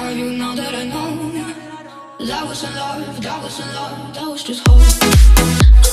Now you know that I know? That was in love, that was in love, that was just hope.